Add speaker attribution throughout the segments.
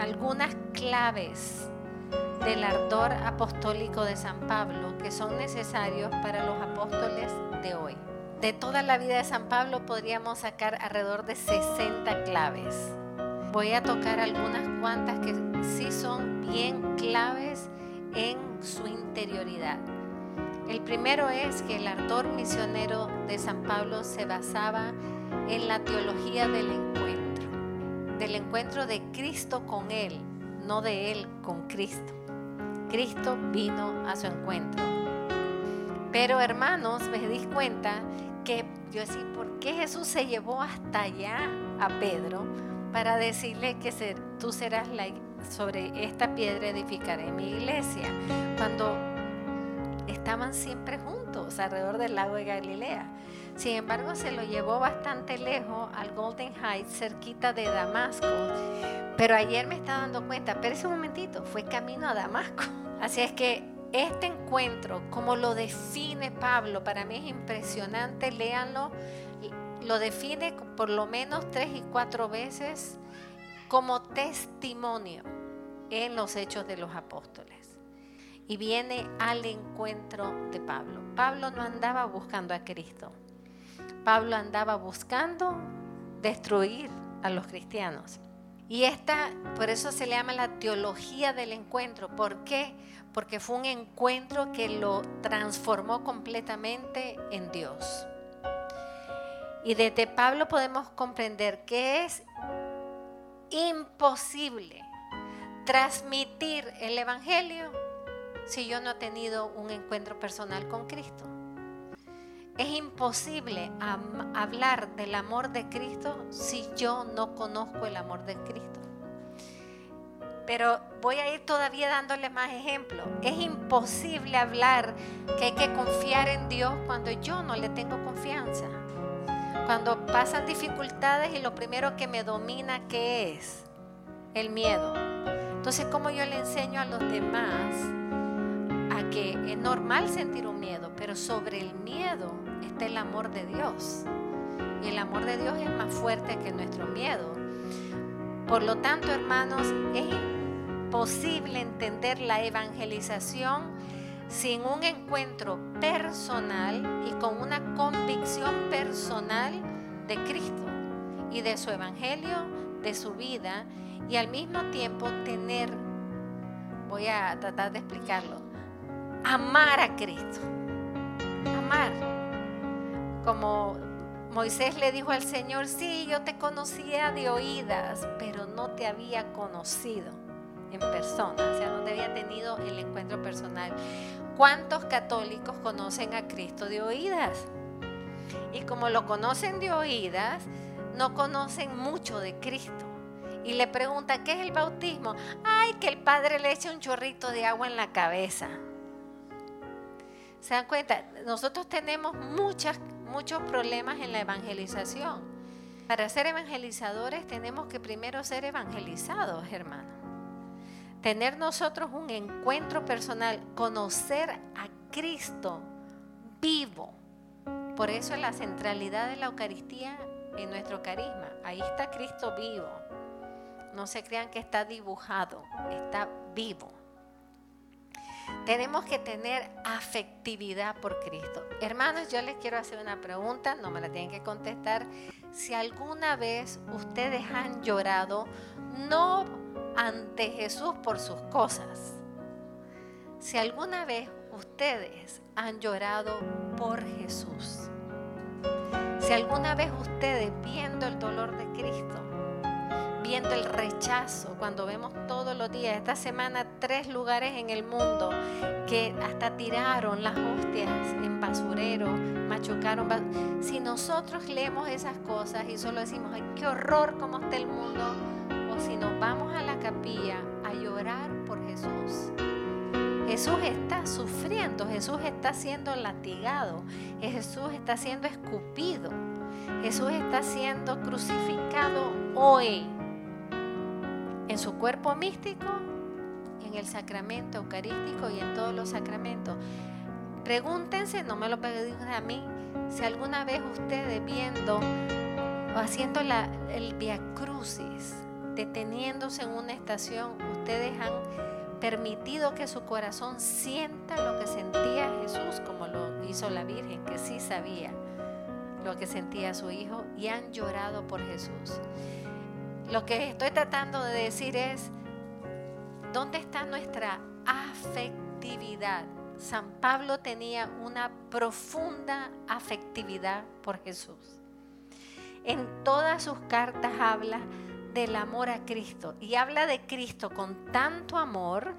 Speaker 1: algunas claves del ardor apostólico de San Pablo que son necesarios para los apóstoles de hoy. De toda la vida de San Pablo podríamos sacar alrededor de 60 claves. Voy a tocar algunas cuantas que sí son bien claves en su interioridad. El primero es que el ardor misionero de San Pablo se basaba en la teología del encuentro, del encuentro de Cristo con él, no de él con Cristo. Cristo vino a su encuentro. Pero hermanos, me di cuenta que yo decía, ¿por qué Jesús se llevó hasta allá a Pedro para decirle que tú serás la, sobre esta piedra edificaré mi iglesia? Cuando estaban siempre juntos alrededor del lago de Galilea. Sin embargo, se lo llevó bastante lejos al Golden Heights, cerquita de Damasco. Pero ayer me estaba dando cuenta, pero ese momentito, fue camino a Damasco. Así es que este encuentro, como lo define Pablo, para mí es impresionante, léanlo, lo define por lo menos tres y cuatro veces como testimonio en los hechos de los apóstoles y viene al encuentro de Pablo. Pablo no andaba buscando a Cristo. Pablo andaba buscando destruir a los cristianos. Y esta, por eso se le llama la teología del encuentro. ¿Por qué? Porque fue un encuentro que lo transformó completamente en Dios. Y desde Pablo podemos comprender que es imposible transmitir el Evangelio si yo no he tenido un encuentro personal con Cristo. Es imposible hablar del amor de Cristo si yo no conozco el amor de Cristo. Pero voy a ir todavía dándole más ejemplos. Es imposible hablar que hay que confiar en Dios cuando yo no le tengo confianza. Cuando pasan dificultades y lo primero que me domina, ¿qué es? El miedo. Entonces, ¿cómo yo le enseño a los demás que es normal sentir un miedo, pero sobre el miedo está el amor de Dios. Y el amor de Dios es más fuerte que nuestro miedo. Por lo tanto, hermanos, es imposible entender la evangelización sin un encuentro personal y con una convicción personal de Cristo y de su evangelio, de su vida y al mismo tiempo tener, voy a tratar de explicarlo, amar a Cristo. Amar. Como Moisés le dijo al Señor, sí, yo te conocía de oídas, pero no te había conocido en persona, o sea, no te había tenido el encuentro personal. ¿Cuántos católicos conocen a Cristo de oídas? Y como lo conocen de oídas, no conocen mucho de Cristo. Y le preguntan, ¿qué es el bautismo? Ay, que el Padre le eche un chorrito de agua en la cabeza. ¿Se dan cuenta? Nosotros tenemos muchas, muchos problemas en la evangelización. Para ser evangelizadores tenemos que primero ser evangelizados, hermano. Tener nosotros un encuentro personal, conocer a Cristo vivo. Por eso es la centralidad de la Eucaristía en nuestro carisma. Ahí está Cristo vivo. No se crean que está dibujado, está vivo. Tenemos que tener afectividad por Cristo. Hermanos, yo les quiero hacer una pregunta, no me la tienen que contestar. Si alguna vez ustedes han llorado, no ante Jesús por sus cosas, si alguna vez ustedes han llorado por Jesús, si alguna vez ustedes viendo el dolor de Cristo, viendo el rechazo cuando vemos todos los días, esta semana tres lugares en el mundo que hasta tiraron las hostias en basurero, machucaron. Si nosotros leemos esas cosas y solo decimos, ay, qué horror cómo está el mundo, o si nos vamos a la capilla a llorar por Jesús. Jesús está sufriendo, Jesús está siendo latigado, Jesús está siendo escupido, Jesús está siendo crucificado hoy en su cuerpo místico, en el sacramento eucarístico y en todos los sacramentos. Pregúntense, no me lo digan a mí, si alguna vez ustedes viendo o haciendo la, el Via Crucis deteniéndose en una estación, ustedes han permitido que su corazón sienta lo que sentía Jesús, como lo hizo la Virgen, que sí sabía lo que sentía su hijo, y han llorado por Jesús. Lo que estoy tratando de decir es, ¿dónde está nuestra afectividad? San Pablo tenía una profunda afectividad por Jesús. En todas sus cartas habla del amor a Cristo y habla de Cristo con tanto amor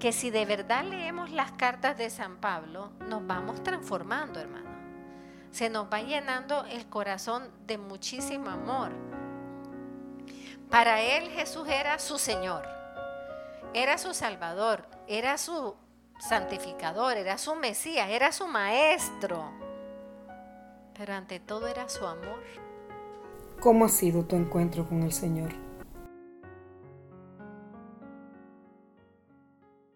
Speaker 1: que si de verdad leemos las cartas de San Pablo, nos vamos transformando, hermano. Se nos va llenando el corazón de muchísimo amor. Para él Jesús era su Señor, era su Salvador, era su santificador, era su Mesías, era su Maestro. Pero ante todo era su amor.
Speaker 2: ¿Cómo ha sido tu encuentro con el Señor?